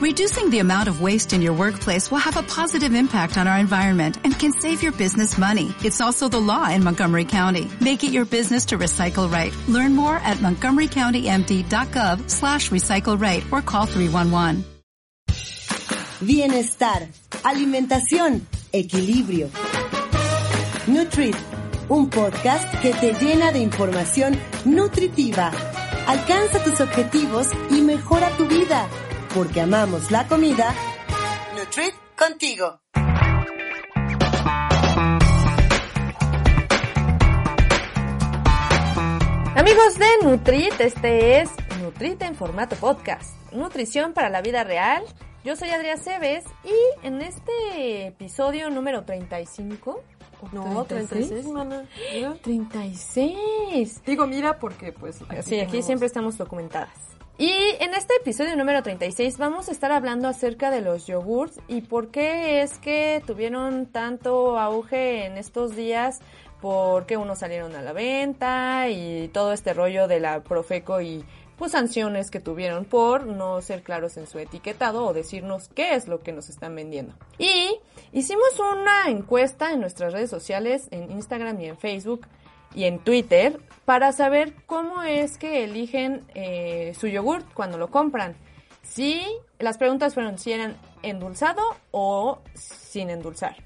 Reducing the amount of waste in your workplace will have a positive impact on our environment and can save your business money. It's also the law in Montgomery County. Make it your business to recycle right. Learn more at montgomerycountymd.gov slash recycle right or call 311. Bienestar, alimentación, equilibrio. Nutrit, un podcast que te llena de información nutritiva. Alcanza tus objetivos y mejora tu vida, porque amamos la comida. Nutrit contigo. Amigos de Nutrit, este es Nutrit en formato podcast. Nutrición para la vida real. Yo soy Adrián Cebes y en este episodio número 35 no, 36, mana. Mira. 36. Digo, mira, porque pues... Aquí sí, aquí tenemos... siempre estamos documentadas. Y en este episodio número 36 vamos a estar hablando acerca de los yogurts y por qué es que tuvieron tanto auge en estos días, por qué unos salieron a la venta y todo este rollo de la Profeco y pues sanciones que tuvieron por no ser claros en su etiquetado o decirnos qué es lo que nos están vendiendo. Y hicimos una encuesta en nuestras redes sociales, en Instagram y en Facebook y en Twitter, para saber cómo es que eligen eh, su yogurt cuando lo compran. Si las preguntas fueron si eran endulzado o sin endulzar.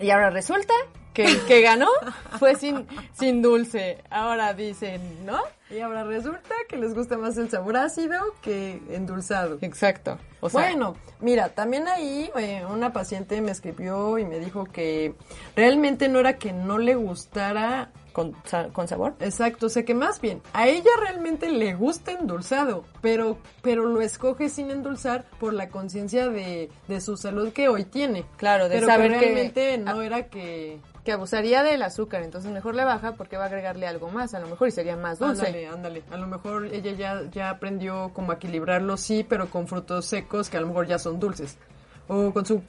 Y ahora resulta que el que ganó fue sin, sin dulce. Ahora dicen, ¿no? Y ahora resulta que les gusta más el sabor ácido que endulzado. Exacto. O sea, bueno, mira, también ahí eh, una paciente me escribió y me dijo que realmente no era que no le gustara con, con, sabor. Exacto, o sea que más bien a ella realmente le gusta endulzado, pero, pero lo escoge sin endulzar por la conciencia de, de, su salud que hoy tiene. Claro, de pero saber que realmente no era que que abusaría del azúcar, entonces mejor le baja porque va a agregarle algo más, a lo mejor y sería más dulce. Ándale, ándale. A lo mejor ella ya, ya aprendió como a equilibrarlo, sí, pero con frutos secos que a lo mejor ya son dulces. O con su,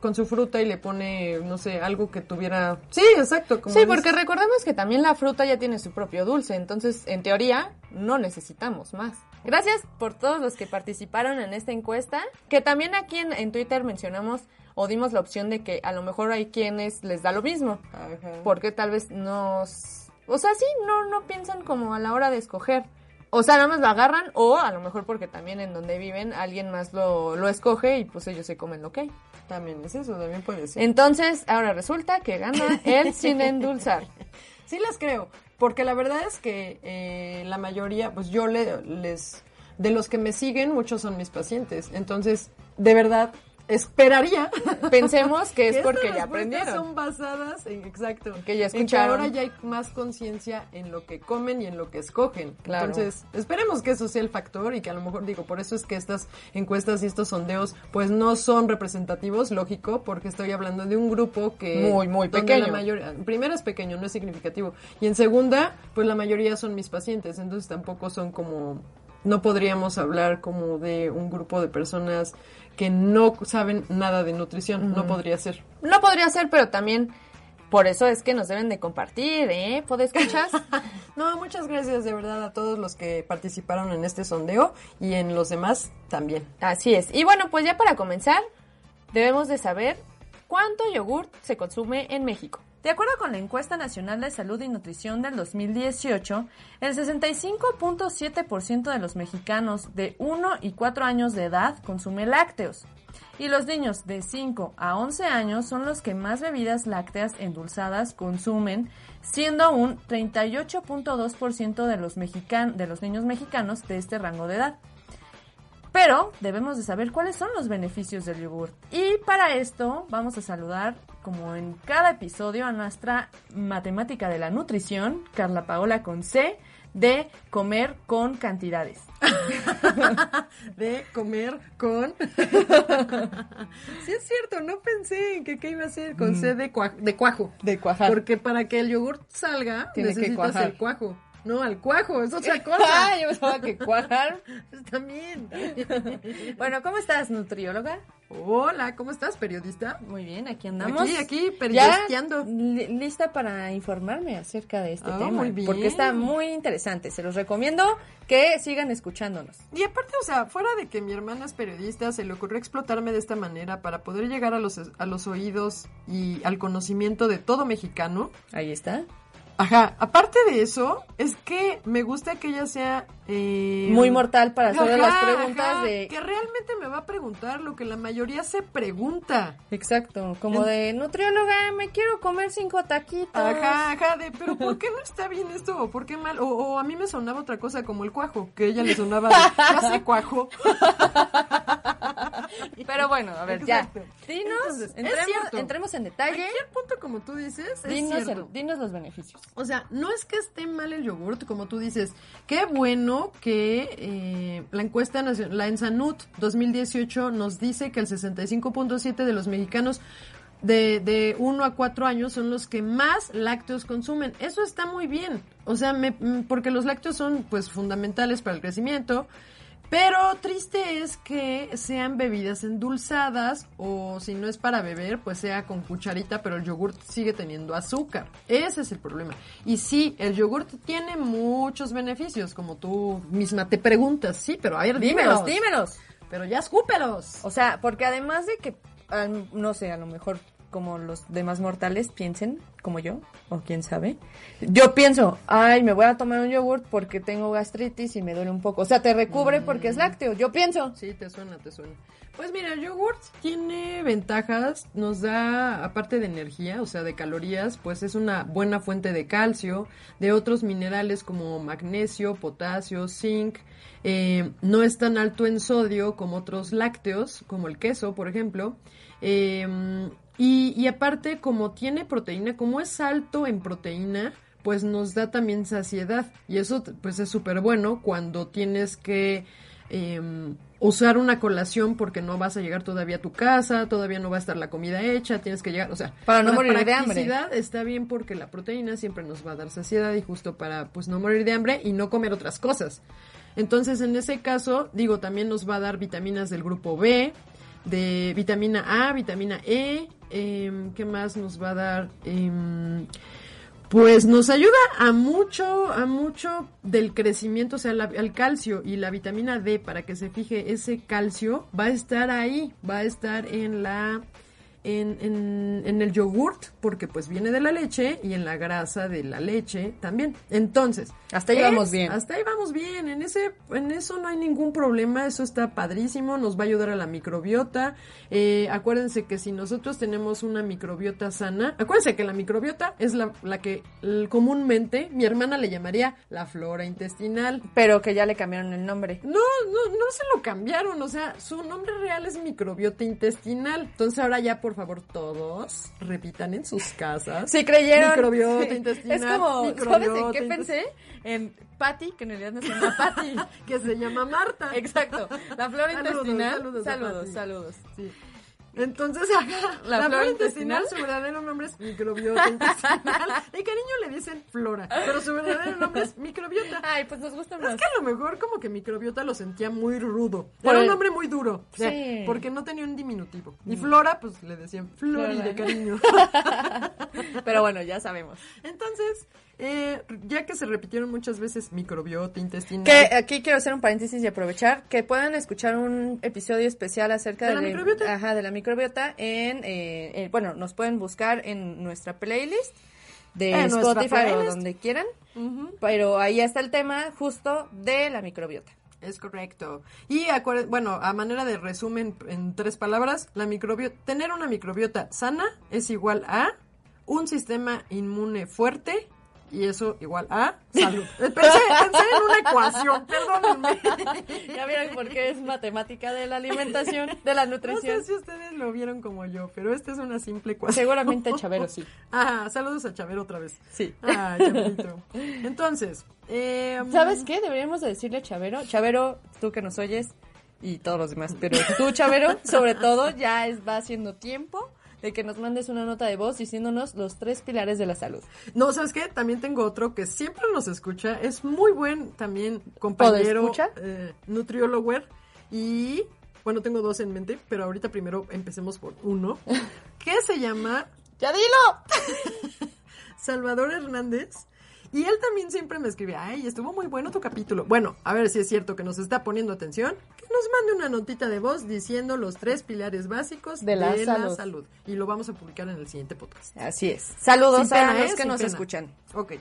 con su fruta y le pone, no sé, algo que tuviera... Sí, exacto. Como sí, porque recordemos que también la fruta ya tiene su propio dulce, entonces en teoría no necesitamos más. Gracias por todos los que participaron en esta encuesta, que también aquí en, en Twitter mencionamos o dimos la opción de que a lo mejor hay quienes les da lo mismo. Ajá. Porque tal vez nos... O sea, sí, no, no piensan como a la hora de escoger. O sea, nada más lo agarran o a lo mejor porque también en donde viven alguien más lo, lo escoge y pues ellos se comen lo que hay. También es eso, también puede ser. Entonces, ahora resulta que gana él sin endulzar. Sí las creo, porque la verdad es que eh, la mayoría, pues yo le, les... De los que me siguen, muchos son mis pacientes. Entonces, de verdad, esperaría. Pensemos que es porque ya aprendieron. Son basadas en, exacto, que ya escucharon. que ahora ya hay más conciencia en lo que comen y en lo que escogen. Claro. Entonces, esperemos que eso sea el factor y que a lo mejor, digo, por eso es que estas encuestas y estos sondeos, pues no son representativos, lógico, porque estoy hablando de un grupo que... Muy, muy pequeño. La mayoría, en primera es pequeño, no es significativo. Y en segunda, pues la mayoría son mis pacientes, entonces tampoco son como... No podríamos hablar como de un grupo de personas que no saben nada de nutrición. No podría ser. No podría ser, pero también por eso es que nos deben de compartir, ¿eh? ¿Puedes escuchar? no, muchas gracias de verdad a todos los que participaron en este sondeo y en los demás también. Así es. Y bueno, pues ya para comenzar, debemos de saber cuánto yogurt se consume en México. De acuerdo con la encuesta nacional de salud y nutrición del 2018, el 65.7% de los mexicanos de 1 y 4 años de edad consume lácteos. Y los niños de 5 a 11 años son los que más bebidas lácteas endulzadas consumen, siendo un 38.2% de los, de los niños mexicanos de este rango de edad. Pero debemos de saber cuáles son los beneficios del yogur. Y para esto vamos a saludar, como en cada episodio, a nuestra matemática de la nutrición, Carla Paola con C, de comer con cantidades. de comer con... sí es cierto, no pensé en que qué iba a ser con C de, cua de cuajo. De cuajar. Porque para que el yogur salga, Tiene necesitas que cuajar. el cuajo. No, al cuajo, es otra Ah, cosa. yo pensaba que cuajar. Pues también. Bueno, ¿cómo estás, nutrióloga? Hola, ¿cómo estás, periodista? Muy bien, aquí andamos. Aquí, aquí, Ya periodisteando. li- lista para informarme acerca de este Ah, tema. muy bien. Porque está muy interesante. Se los recomiendo que sigan escuchándonos. Y aparte, o sea, fuera de que mi hermana es periodista, se le ocurrió explotarme de esta manera para poder llegar a los, a los oídos y al conocimiento de todo mexicano. Ahí está. Ajá, aparte de eso, es que me gusta que ella sea... eh, Muy mortal para hacer las preguntas ajá, de... Que realmente me va a preguntar lo que la mayoría se pregunta. Exacto, como de nutrióloga, me quiero comer cinco taquitos. Ajá, ajá, de, pero ¿por qué no está bien esto? ¿O por qué mal? O, o a mí me sonaba otra cosa como el cuajo, que ella le sonaba de, ya sé cuajo. Pero bueno, a ver, Exacto. ya. Dinos, Entonces, es entremos, entremos en detalle. Cualquier punto, como tú dices, es Dinos, cierto. el- dinos los beneficios. O sea, no es que esté mal el yogurt, como tú dices. Qué bueno que eh, la encuesta la Ensanut 2018 nos dice que el 65.7 de los mexicanos de, de 1 a 4 años son los que más lácteos consumen. Eso está muy bien. O sea, me- mm, porque los lácteos son pues fundamentales para el crecimiento. Pero triste es que sean bebidas endulzadas o si no es para beber, pues sea con cucharita, pero el yogurt sigue teniendo azúcar. Ese es el problema. Y sí, el yogurt tiene muchos beneficios, como tú misma te preguntas. Sí, pero a ver, dímelos. Dímelos, dímelos. Pero ya escúpelos. O sea, porque además de que, no sé, a lo mejor como los demás mortales piensen, como yo, o quién sabe, yo pienso, ay, me voy a tomar un yogurt porque tengo gastritis y me duele un poco. O sea, te recubre porque es lácteo. Yo pienso. Sí, te suena, te suena. Pues mira, el yogurt tiene ventajas, nos da, aparte de energía, o sea, de calorías, pues es una buena fuente de calcio, de otros minerales como magnesio, potasio, zinc, eh, no es tan alto en sodio como otros lácteos, como el queso, por ejemplo. Eh, y, y aparte, como tiene proteína, como es alto en proteína, pues nos da también saciedad. Y eso pues es súper bueno cuando tienes que eh, usar una colación porque no vas a llegar todavía a tu casa, todavía no va a estar la comida hecha, tienes que llegar, o sea, Para no la morir de hambre. está bien porque la proteína siempre nos va a dar saciedad y justo para pues no morir de hambre y no comer otras cosas. Entonces, en ese caso, digo, también nos va a dar vitaminas del grupo B, de vitamina A, vitamina E, em, ¿qué más nos va a dar? Em, pues nos ayuda a mucho, a mucho del crecimiento, o sea, la- calcio y la vitamina D para que se fije ese calcio va a estar ahí, va a estar en la en, en, en el yogurt porque pues viene de la leche y en la grasa de la leche también. Entonces, Hasta ahí es- vamos bien. Hasta ahí vamos bien, en ese en eso no hay ningún problema, eso está padrísimo, nos va a ayudar a la microbiota. Eh, acuérdense que si nosotros tenemos una microbiota sana, acuérdense que la microbiota es la, la que comúnmente mi hermana le llamaría la flora intestinal. Pero que ya le cambiaron el nombre. No, no, no se lo cambiaron, o sea, su nombre real es microbiota intestinal. Entonces ahora ya, por favor, todos repitan en sus casas. Sí, creyeron. Microbiota Sí. intestinal. Es como, ¿sabes en qué pensé? En Patty, que en realidad no se llama Patty. Que se llama Marta. Exacto. La flora Saludos, intestinal. saludos Saludos, saludos. Sí. Entonces, ajá, La la, flora intestinal. intestinal, su verdadero nombre es microbiota intestinal. De cariño le dicen flora, pero su verdadero nombre es microbiota. Ay, pues nos gusta Es más. que a lo mejor como que microbiota lo sentía muy rudo. Por Era el- un nombre muy duro. o sea, Sí. Porque no tenía un diminutivo. Y Flora, pues le decían Flori de cariño. Pero bueno, ya sabemos. Entonces, eh, ya que se repitieron muchas veces microbiota intestinal. Que aquí quiero hacer un paréntesis y aprovechar que puedan escuchar un episodio especial acerca ¿De la microbiota? Ajá, de la microbiota en, eh, eh, bueno, nos pueden buscar en nuestra playlist de En Spotify o donde quieran, pero ahí está el tema justo de la microbiota. Es correcto. Y bueno, a manera de resumen en tres palabras, la microbiota, tener una microbiota sana es igual a un sistema inmune fuerte y eso igual a salud. Eh, Pensé, pensé en una ecuación, perdónenme. Ya vieron por qué es matemática de la alimentación, de la No nutrición. sé si ustedes lo vieron como yo, pero esta es una simple ecuación. Seguramente Chavero sí. Ah, saludos a Chavero otra vez. Sí. Ah, Chaverito. Entonces, eh, ¿Sabes qué? Deberíamos de decirle Chavero. Chavero, tú que nos oyes y todos los demás, pero tú, Chavero, sobre todo, ya es, va haciendo tiempo de que nos mandes una nota de voz diciéndonos los tres pilares de la salud. No, ¿sabes qué? También tengo otro que siempre nos escucha. Es muy buen también compañero. escucha? Eh, nutriólogo. Y bueno, tengo dos en mente, pero ahorita primero empecemos por uno. Que se llama ¡Ya dilo! Salvador Hernández. Y él también siempre me escribe, ay, estuvo muy bueno tu capítulo. Bueno, a ver si es cierto que nos está poniendo atención. Que nos mande una notita de voz diciendo los tres pilares básicos De la salud. Y lo vamos a publicar en el siguiente podcast. Así es. Saludos Sin a los ¿eh? que nos pena. escuchan. Ok.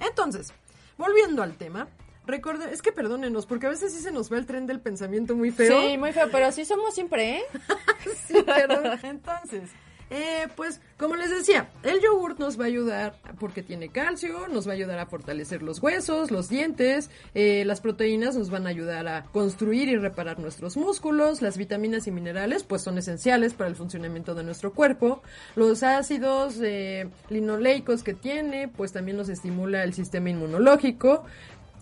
Entonces, volviendo al tema. Recuerden, es que perdónenos, porque a veces sí se nos va el tren del pensamiento muy feo. Sí, muy feo, pero así somos siempre, ¿eh? Sí, perdón. Entonces, eh, pues, como les decía, el yogurt nos va a ayudar porque tiene calcio, nos va a ayudar a fortalecer los huesos, los dientes, eh, las proteínas nos van a ayudar a construir y reparar nuestros músculos, las vitaminas y minerales, pues son esenciales para el funcionamiento de nuestro cuerpo, los ácidos eh, linoleicos que tiene, pues también nos estimula el sistema inmunológico,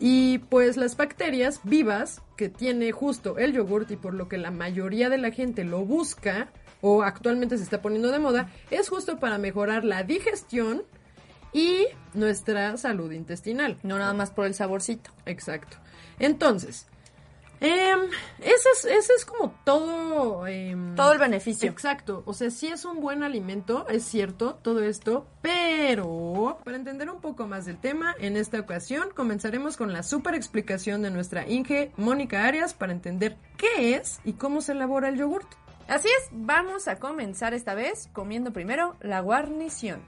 y pues las bacterias vivas que tiene justo el yogurt y por lo que la mayoría de la gente lo busca o actualmente se está poniendo de moda, es justo para mejorar la digestión y nuestra salud intestinal. No nada más por el saborcito. Exacto. Entonces, ese, es, ese es como todo... em, Todo el beneficio. Exacto, o sea, sí es un buen alimento, es cierto, todo esto, pero para entender un poco más del tema, en esta ocasión comenzaremos con la super explicación de nuestra Inge Mónica Arias para entender qué es y cómo se elabora el yogurt. Así es, vamos a comenzar esta vez comiendo primero la guarnición.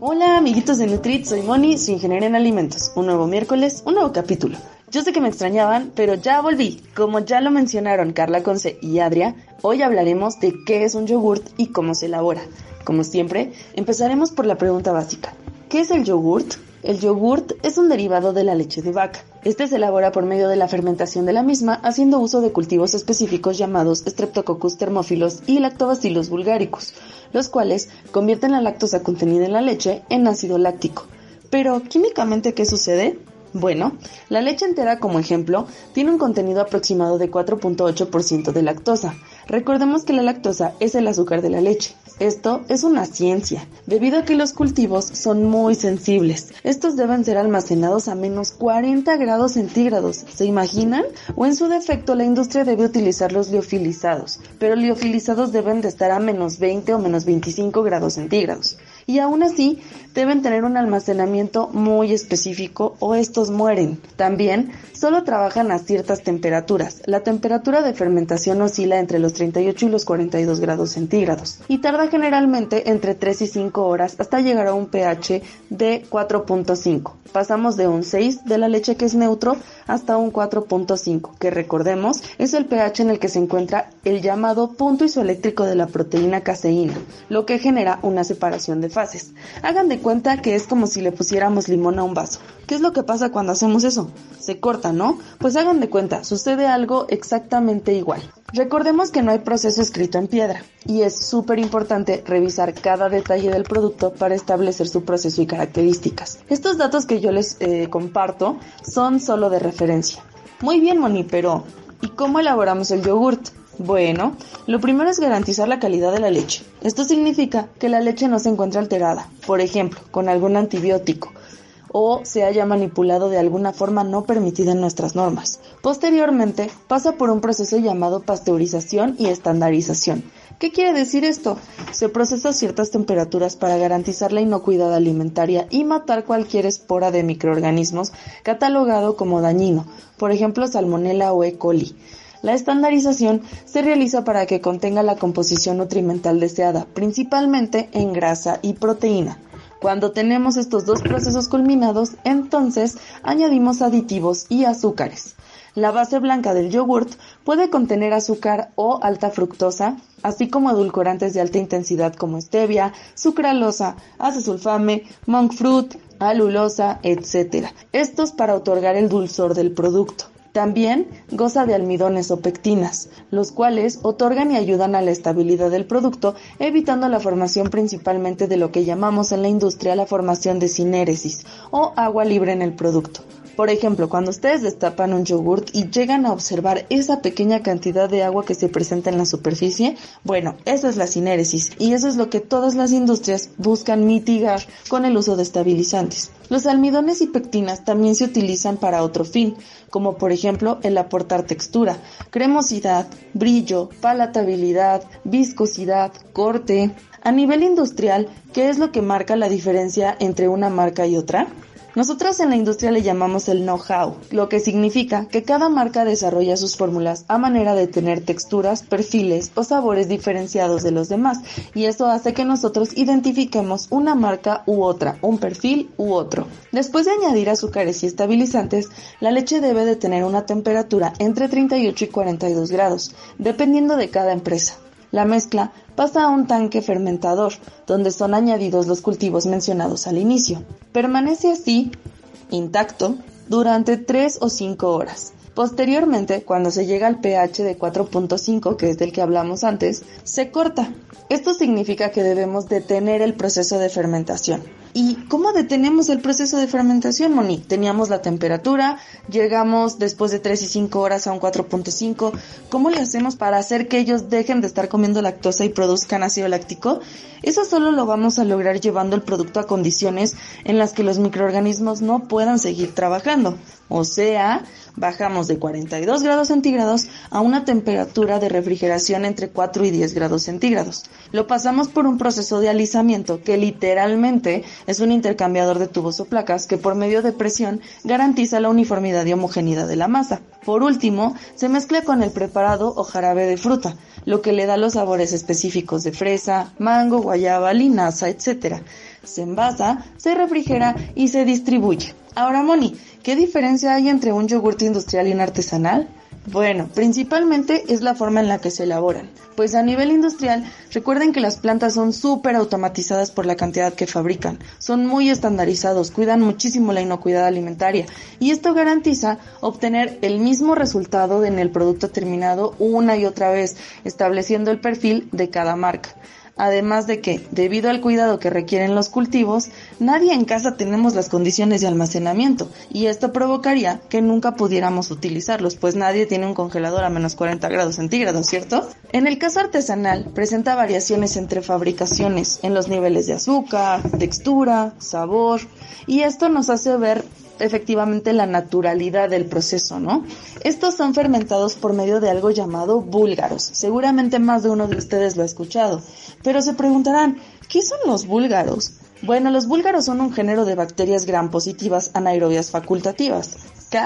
Hola amiguitos de Nutrit, soy Moni, su ingeniera en alimentos. Un nuevo miércoles, un nuevo capítulo. Yo sé que me extrañaban, pero ya volví. Como ya lo mencionaron Carla Conce y Adria, hoy hablaremos de qué es un yogurt y cómo se elabora. Como siempre, empezaremos por la pregunta básica. ¿Qué es el yogurt? El yogurt es un derivado de la leche de vaca. Este se elabora por medio de la fermentación de la misma, haciendo uso de cultivos específicos llamados Streptococcus thermophilus y Lactobacillus bulgaricus, los cuales convierten la lactosa contenida en la leche en ácido láctico. Pero, ¿químicamente qué sucede? Bueno, la leche entera, como ejemplo, tiene un contenido aproximado de 4.8% de lactosa. Recordemos que la lactosa es el azúcar de la leche. Esto es una ciencia, debido a que los cultivos son muy sensibles. Estos deben ser almacenados a menos 40 grados centígrados. ¿Se imaginan? O en su defecto, la industria debe utilizar los liofilizados, pero liofilizados deben de estar a menos 20 o menos 25 grados centígrados. Y aún así, deben tener un almacenamiento muy específico o estos mueren. También, solo trabajan a ciertas temperaturas. La temperatura de fermentación oscila entre los 38 y los 42 grados centígrados y generalmente entre 3 y 5 horas hasta llegar a un pH de 4.5. Pasamos de un 6 de la leche que es neutro hasta un 4.5, que recordemos es el pH en el que se encuentra el llamado punto isoeléctrico de la proteína caseína, lo que genera una separación de fases. Hagan de cuenta que es como si le pusiéramos limón a un vaso. ¿Qué es lo que pasa cuando hacemos eso? Se corta, ¿no? Pues hagan de cuenta, sucede algo exactamente igual. Recordemos que no hay proceso escrito en piedra y es súper importante revisar cada detalle del producto para establecer su proceso y características. Estos datos que yo les eh, comparto son solo de referencia. Muy bien, Moni, pero ¿y cómo elaboramos el yogurt? Bueno, lo primero es garantizar la calidad de la leche. Esto significa que la leche no se encuentra alterada, por ejemplo, con algún antibiótico o se haya manipulado de alguna forma no permitida en nuestras normas. Posteriormente, pasa por un proceso llamado pasteurización y estandarización. ¿Qué quiere decir esto? Se procesa a ciertas temperaturas para garantizar la inocuidad alimentaria y matar cualquier espora de microorganismos catalogado como dañino, por ejemplo Salmonella o E. coli. La estandarización se realiza para que contenga la composición nutrimental deseada, principalmente en grasa y proteína. Cuando tenemos estos dos procesos culminados, entonces añadimos aditivos y azúcares. La base blanca del yogurt puede contener azúcar o alta fructosa, así como edulcorantes de alta intensidad como stevia, sucralosa, acesulfame, monk fruit, alulosa, etc. Estos para otorgar el dulzor del producto. También goza de almidones o pectinas, los cuales otorgan y ayudan a la estabilidad del producto, evitando la formación principalmente de lo que llamamos en la industria la formación de sinéresis o agua libre en el producto. Por ejemplo, cuando ustedes destapan un yogurt y llegan a observar esa pequeña cantidad de agua que se presenta en la superficie, bueno, eso es la sinéresis y eso es lo que todas las industrias buscan mitigar con el uso de estabilizantes. Los almidones y pectinas también se utilizan para otro fin, como por ejemplo el aportar textura, cremosidad, brillo, palatabilidad, viscosidad, corte. A nivel industrial, ¿qué es lo que marca la diferencia entre una marca y otra? Nosotros en la industria le llamamos el know-how, lo que significa que cada marca desarrolla sus fórmulas a manera de tener texturas, perfiles o sabores diferenciados de los demás, y eso hace que nosotros identifiquemos una marca u otra, un perfil u otro. Después de añadir azúcares y estabilizantes, la leche debe de tener una temperatura entre 38 y 42 grados, dependiendo de cada empresa. La mezcla pasa a un tanque fermentador, donde son añadidos los cultivos mencionados al inicio. Permanece así, intacto, durante 3 o 5 horas. Posteriormente, cuando se llega al pH de 4.5, que es del que hablamos antes, se corta. Esto significa que debemos detener el proceso de fermentación. ¿Y cómo detenemos el proceso de fermentación, Moni? Teníamos la temperatura, llegamos después de 3 y 5 horas a un 4.5. ¿Cómo le hacemos para hacer que ellos dejen de estar comiendo lactosa y produzcan ácido láctico? Eso solo lo vamos a lograr llevando el producto a condiciones en las que los microorganismos no puedan seguir trabajando. O sea, bajamos de 42 grados centígrados a una temperatura de refrigeración entre 4 y 10 grados centígrados. Lo pasamos por un proceso de alisamiento que literalmente es un intercambiador de tubos o placas que por medio de presión garantiza la uniformidad y homogeneidad de la masa. Por último, se mezcla con el preparado o jarabe de fruta, lo que le da los sabores específicos de fresa, mango, guayaba, linaza, etc. Se envasa, se refrigera y se distribuye. Ahora, Moni, ¿qué diferencia hay entre un yogurt industrial y un artesanal? Bueno, principalmente es la forma en la que se elaboran. Pues a nivel industrial, recuerden que las plantas son súper automatizadas por la cantidad que fabrican. Son muy estandarizados, cuidan muchísimo la inocuidad alimentaria. Y esto garantiza obtener el mismo resultado en el producto terminado una y otra vez, estableciendo el perfil de cada marca. Además de que, debido al cuidado que requieren los cultivos, nadie en casa tenemos las condiciones de almacenamiento y esto provocaría que nunca pudiéramos utilizarlos, pues nadie tiene un congelador a menos 40 grados centígrados, ¿cierto? En el caso artesanal, presenta variaciones entre fabricaciones en los niveles de azúcar, textura, sabor, y esto nos hace ver efectivamente la naturalidad del proceso, ¿no? Estos son fermentados por medio de algo llamado búlgaros. Seguramente más de uno de ustedes lo ha escuchado. Pero se preguntarán, ¿qué son los búlgaros? Bueno, los búlgaros son un género de bacterias gram positivas anaerobias facultativas. ¿Qué?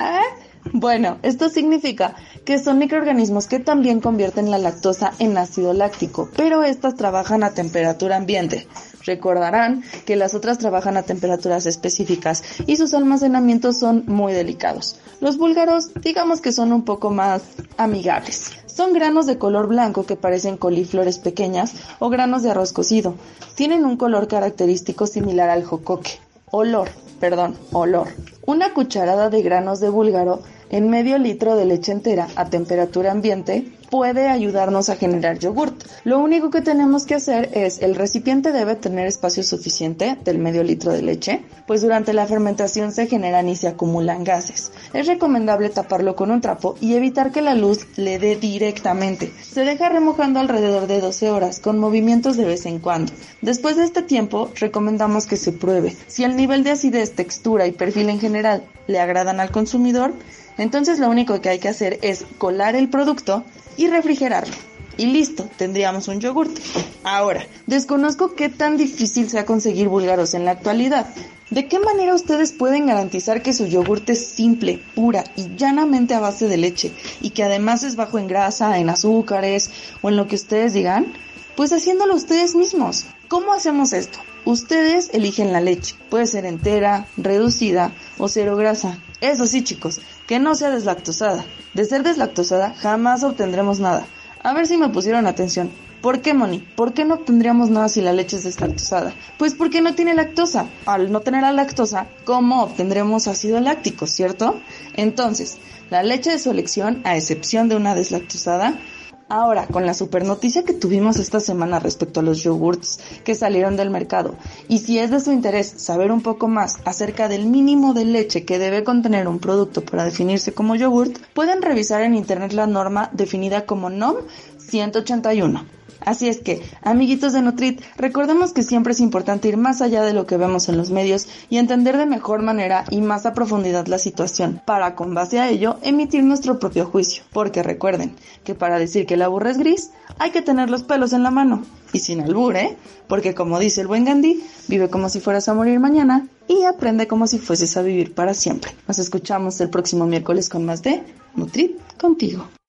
Bueno, esto significa que son microorganismos que también convierten la lactosa en ácido láctico, pero estas trabajan a temperatura ambiente. Recordarán que las otras trabajan a temperaturas específicas y sus almacenamientos son muy delicados. Los búlgaros digamos que son un poco más amigables. Son granos de color blanco que parecen coliflores pequeñas o granos de arroz cocido. Tienen un color característico similar al jocoque. Olor, perdón, olor. Una cucharada de granos de búlgaro en medio litro de leche entera a temperatura ambiente puede ayudarnos a generar yogurt. Lo único que tenemos que hacer es el recipiente debe tener espacio suficiente del medio litro de leche, pues durante la fermentación se generan y se acumulan gases. Es recomendable taparlo con un trapo y evitar que la luz le dé directamente. Se deja remojando alrededor de 12 horas con movimientos de vez en cuando. Después de este tiempo recomendamos que se pruebe. Si el nivel de acidez, textura y perfil en general le agradan al consumidor, entonces lo único que hay que hacer es colar el producto y refrigerarlo. Y listo, tendríamos un yogurt. Ahora, desconozco qué tan difícil sea conseguir búlgaros en la actualidad. ¿De qué manera ustedes pueden garantizar que su yogurt es simple, pura y llanamente a base de leche y que además es bajo en grasa, en azúcares o en lo que ustedes digan? Pues haciéndolo ustedes mismos. ¿Cómo hacemos esto? Ustedes eligen la leche. Puede ser entera, reducida o cero grasa. Eso sí, chicos, que no sea deslactosada. De ser deslactosada jamás obtendremos nada. A ver si me pusieron atención. ¿Por qué, Moni? ¿Por qué no obtendríamos nada si la leche es deslactosada? Pues porque no tiene lactosa. Al no tener la lactosa, ¿cómo obtendremos ácido láctico, cierto? Entonces, la leche de su elección, a excepción de una deslactosada, Ahora, con la super noticia que tuvimos esta semana respecto a los yogurts que salieron del mercado, y si es de su interés saber un poco más acerca del mínimo de leche que debe contener un producto para definirse como yogurt, pueden revisar en internet la norma definida como NOM 181. Así es que, amiguitos de Nutrit, recordemos que siempre es importante ir más allá de lo que vemos en los medios y entender de mejor manera y más a profundidad la situación, para con base a ello emitir nuestro propio juicio. Porque recuerden que para decir que la burra es gris, hay que tener los pelos en la mano. Y sin albur, ¿eh? Porque como dice el buen Gandhi, vive como si fueras a morir mañana y aprende como si fueses a vivir para siempre. Nos escuchamos el próximo miércoles con más de Nutrit contigo.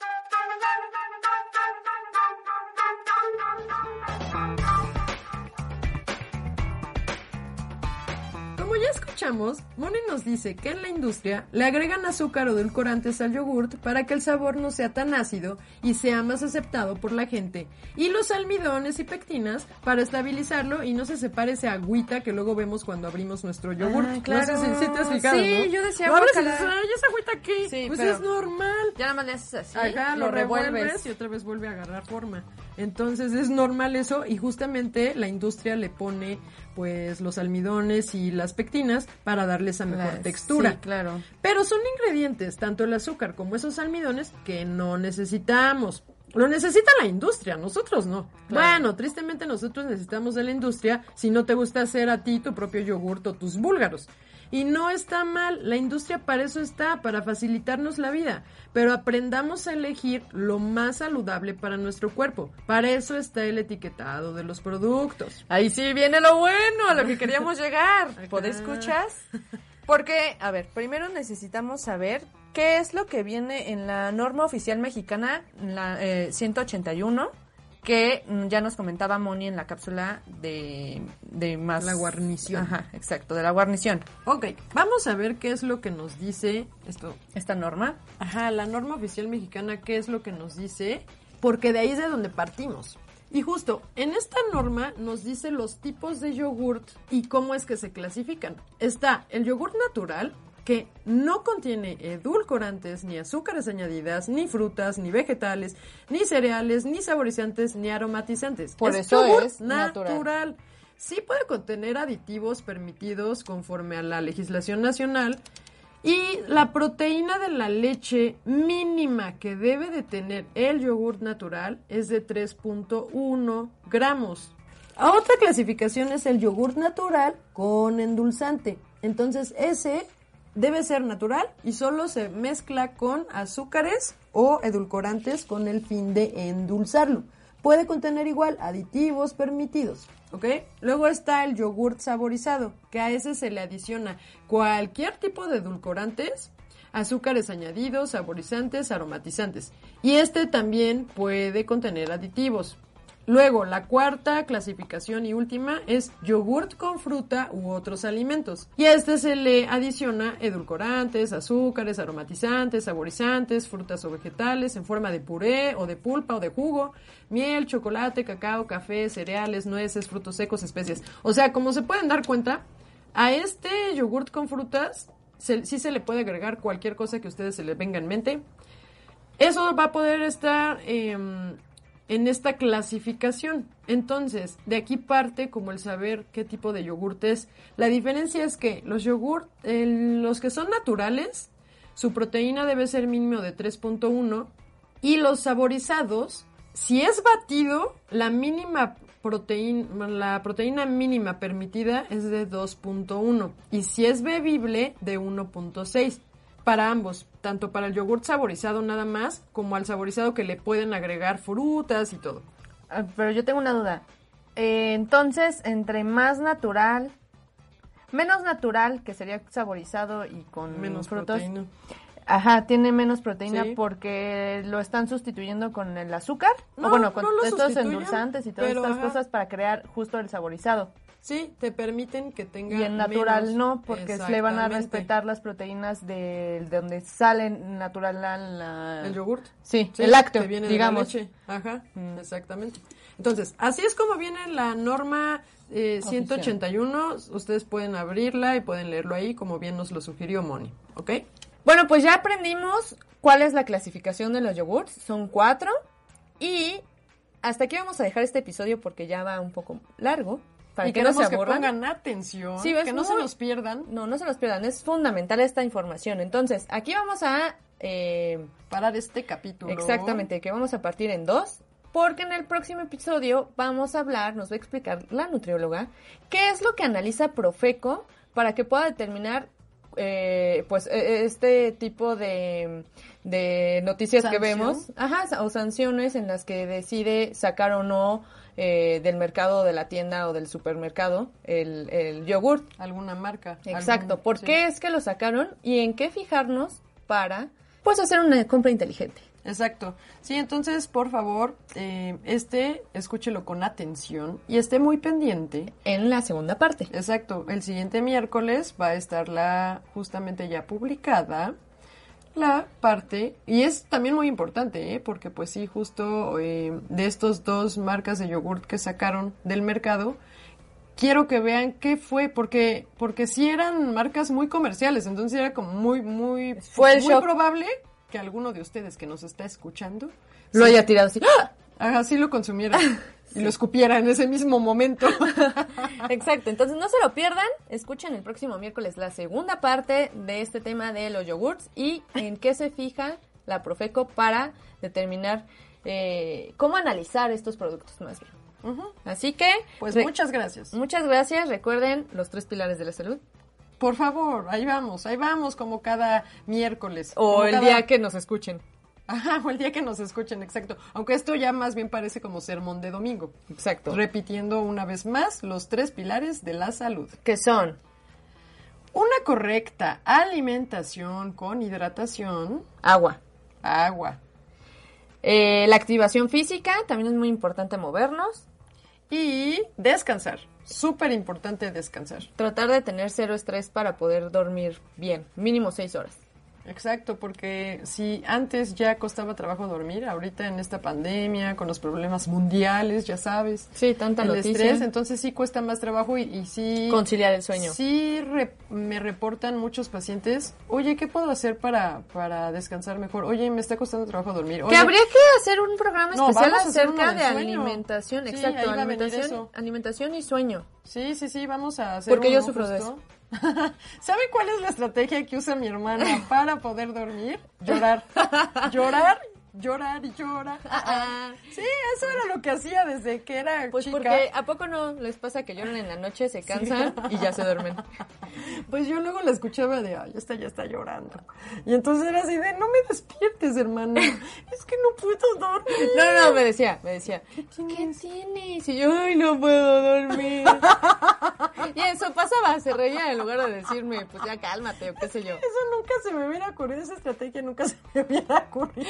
Moni nos dice que en la industria le agregan azúcar o edulcorantes al yogurt para que el sabor no sea tan ácido y sea más aceptado por la gente. Y los almidones y pectinas para estabilizarlo y no se separe esa agüita que luego vemos cuando abrimos nuestro yogurt. Ah, claro. No sé si, te has fijado, Sí, ¿no? yo decía, Lo abres y dices, ay, esa agüita aquí. Sí, pues es normal. Ya nada más le haces así, Ajá, lo, revuelves. y otra vez vuelve a agarrar forma. Entonces es normal eso y justamente la industria le pone pues los almidones y las pectinas para darle esa mejor textura. Sí, claro. Pero son ingredientes, tanto el azúcar como esos almidones, que no necesitamos. Lo necesita la industria, nosotros no. Bueno, tristemente nosotros necesitamos de la industria si no te gusta hacer a ti tu propio yogurt o tus búlgaros. Y no está mal, la industria para eso está, para facilitarnos la vida. Pero aprendamos a elegir lo más saludable para nuestro cuerpo. Para eso está el etiquetado de los productos. Ahí sí viene lo bueno, a lo que queríamos llegar. ¿Pod escuchas? Porque, a ver, primero necesitamos saber qué es lo que viene en la norma oficial mexicana, la eh, 181, que mm, ya nos comentaba Moni en la cápsula de, de más... La guarnición. Ajá, exacto, de la guarnición. Ok, vamos a ver qué es lo que nos dice esto. Esta norma. Ajá, la norma oficial mexicana, ¿qué es lo que nos dice? Porque de ahí es de donde partimos. Y justo, en esta norma nos dice los tipos de yogurt y cómo es que se clasifican. Está el yogurt natural, que no contiene edulcorantes, ni azúcares añadidas, ni frutas, ni vegetales, ni cereales, ni saborizantes, ni aromatizantes. Por eso yogurt es natural. natural. Sí puede contener aditivos permitidos conforme a la legislación nacional y la proteína de la leche mínima que debe de tener el yogurt natural es de 3.1 gramos. Otra clasificación es el yogurt natural con endulzante. Entonces ese debe ser natural y solo se mezcla con azúcares o edulcorantes con el fin de endulzarlo. Puede contener igual aditivos permitidos, ¿ok? Luego está el yogurt saborizado, que a ese se le adiciona cualquier tipo de edulcorantes, azúcares añadidos, saborizantes, aromatizantes. Y este también puede contener aditivos. Luego, la cuarta clasificación y última es yogurt con fruta u otros alimentos. Y a este se le adiciona edulcorantes, azúcares, aromatizantes, saborizantes, frutas o vegetales en forma de puré o de pulpa o de jugo, miel, chocolate, cacao, café, cereales, nueces, frutos secos, especias. O sea, como se pueden dar cuenta, a este yogurt con frutas sí se le puede agregar cualquier cosa que a ustedes se les venga en mente. Eso va a poder estar em, en esta clasificación. Entonces, de aquí parte como el saber qué tipo de yogurt es. La diferencia es que los yogurt, los que son naturales, su proteína debe ser mínimo de 3.1 y los saborizados, si es batido, la mínima proteína, la proteína mínima permitida es de 2.1 y si es bebible de 1.6 para ambos, tanto para el yogurt saborizado nada más como al saborizado que le pueden agregar frutas y todo. Ah, Pero yo tengo una duda. Eh, entonces, entre más natural, menos natural, que sería saborizado y con Menos frutos. proteína. Ajá, tiene menos proteína Sí. porque lo están sustituyendo con el azúcar. No, o bueno, con no estos endulzantes y todas estas ajá. cosas para crear justo el saborizado. Sí, te permiten que tenga Y en natural menos. no, porque le van a respetar las proteínas de, de donde salen natural la, la- el yogurt. Sí, Sí, el lácteo, que viene de la digamos. leche. Ajá, Mm. exactamente. Entonces, así es como viene la norma eh, 181. Ustedes pueden abrirla y pueden leerlo ahí, como bien nos lo sugirió Moni. ¿Ok? Bueno, pues ya aprendimos cuál es la clasificación de los yogurts. Son cuatro. Y hasta aquí vamos a dejar este episodio porque ya va un poco largo. Para y que no se que aburran. pongan atención, Sí, que no se los pierdan No, no se los pierdan. Es fundamental esta información. Entonces, aquí vamos a... eh, para este capítulo. Exactamente, que vamos a partir en dos, porque en el próximo episodio vamos a hablar, nos va a explicar la nutrióloga, qué es lo que analiza Profeco para que pueda determinar eh, pues eh, este tipo de, de noticias que vemos, ajá, o sanciones en las que decide sacar o no eh, del mercado, de la tienda o del supermercado el, el yogurt. Alguna marca. Exacto, algún- ¿por sí. qué es que lo sacaron y en qué fijarnos para pues hacer una compra inteligente? Exacto. Sí, entonces, por favor, eh, este, escúchelo con atención y esté muy pendiente. En la segunda parte. Exacto. El siguiente miércoles va a estar la, justamente ya publicada, la parte, y es también muy importante, ¿eh? porque pues sí, justo eh, de estos dos marcas de yogurt que sacaron del mercado, quiero que vean qué fue, porque, porque sí eran marcas muy comerciales, entonces era como muy, muy, Fue muy shock. probable que alguno de ustedes que nos está escuchando Lo haya tirado así. ¡Ah! así lo consumiera y lo escupiera en ese mismo momento. Exacto, entonces no se lo pierdan. Escuchen el próximo miércoles la segunda parte de este tema de los yogurts y en qué se fija la Profeco para determinar eh, cómo analizar estos productos más bien. Así que, Pues muchas gracias. muchas gracias. Recuerden los tres pilares de la salud. Por favor, ahí vamos, ahí vamos como cada miércoles. O el cada- día que nos escuchen. Ajá, o el día que nos escuchen, exacto. Aunque esto ya más bien parece como sermón de domingo. Exacto. Repitiendo una vez más los tres pilares de la salud. que son Una correcta alimentación con hidratación, agua. agua Eh, la activación física, también es muy importante movernos. y descansar. Súper importante descansar. Tratar de tener cero estrés para poder dormir bien, mínimo seis horas. Exacto, porque si antes ya costaba trabajo dormir, ahorita en esta pandemia, con los problemas mundiales, ya sabes, Sí, tanta el noticia. estrés, entonces sí cuesta más trabajo y, y sí... Conciliar el sueño. Sí re- me reportan muchos pacientes, oye, ¿qué puedo hacer para, para descansar mejor? Oye, me está costando trabajo dormir. Que Oye, habría que hacer un programa especial acerca de alimentación. Sí, Exacto, alimentación, eso. alimentación y sueño. Sí, sí, sí, vamos a hacer Porque yo sufro de justo. ¿Sabe cuál es la estrategia que usa mi hermana para poder dormir? Llorar. Llorar, llorar y llorar. Sí, eso era lo que hacía desde que era Pues chica. porque ¿a poco no les pasa que lloran en la noche, se cansan y ya se duermen? Pues yo luego la escuchaba de, ay, esta ya está llorando. Y entonces era así de, no me despiertes, hermana. Es que no puedo dormir. No, no, no, me decía, me decía, ¿qué tienes? Y yo, ay, no puedo dormir. y eso pasaba, se reía en lugar de decirme, pues ya cálmate o qué sé yo. Eso nunca se me hubiera ocurrido, esa estrategia nunca se me hubiera ocurrido.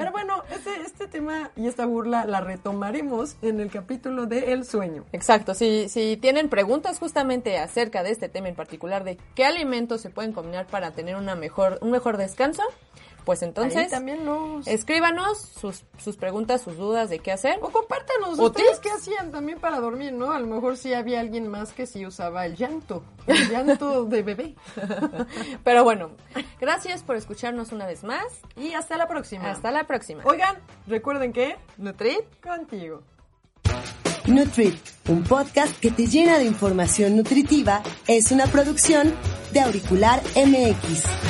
Pero bueno, este, este tema y esta burla la retomaremos en el capítulo de El sueño. Exacto, si, si tienen preguntas justamente acerca de este tema en particular, de qué alimentos se pueden combinar para tener una mejor, un mejor descanso, pues Ahí entonces también los... escríbanos sus, sus preguntas, sus dudas de qué hacer. O compártanos, ¿O ustedes tips? qué hacían también para dormir, ¿no? A lo mejor sí había alguien más que sí usaba el llanto, el llanto de bebé. Pero bueno, gracias por escucharnos una vez más. Y hasta la próxima. Hasta la próxima. Oigan, recuerden que Nutrit. contigo. Nutrit, un podcast que te llena de información nutritiva, es una producción de Auricular MX.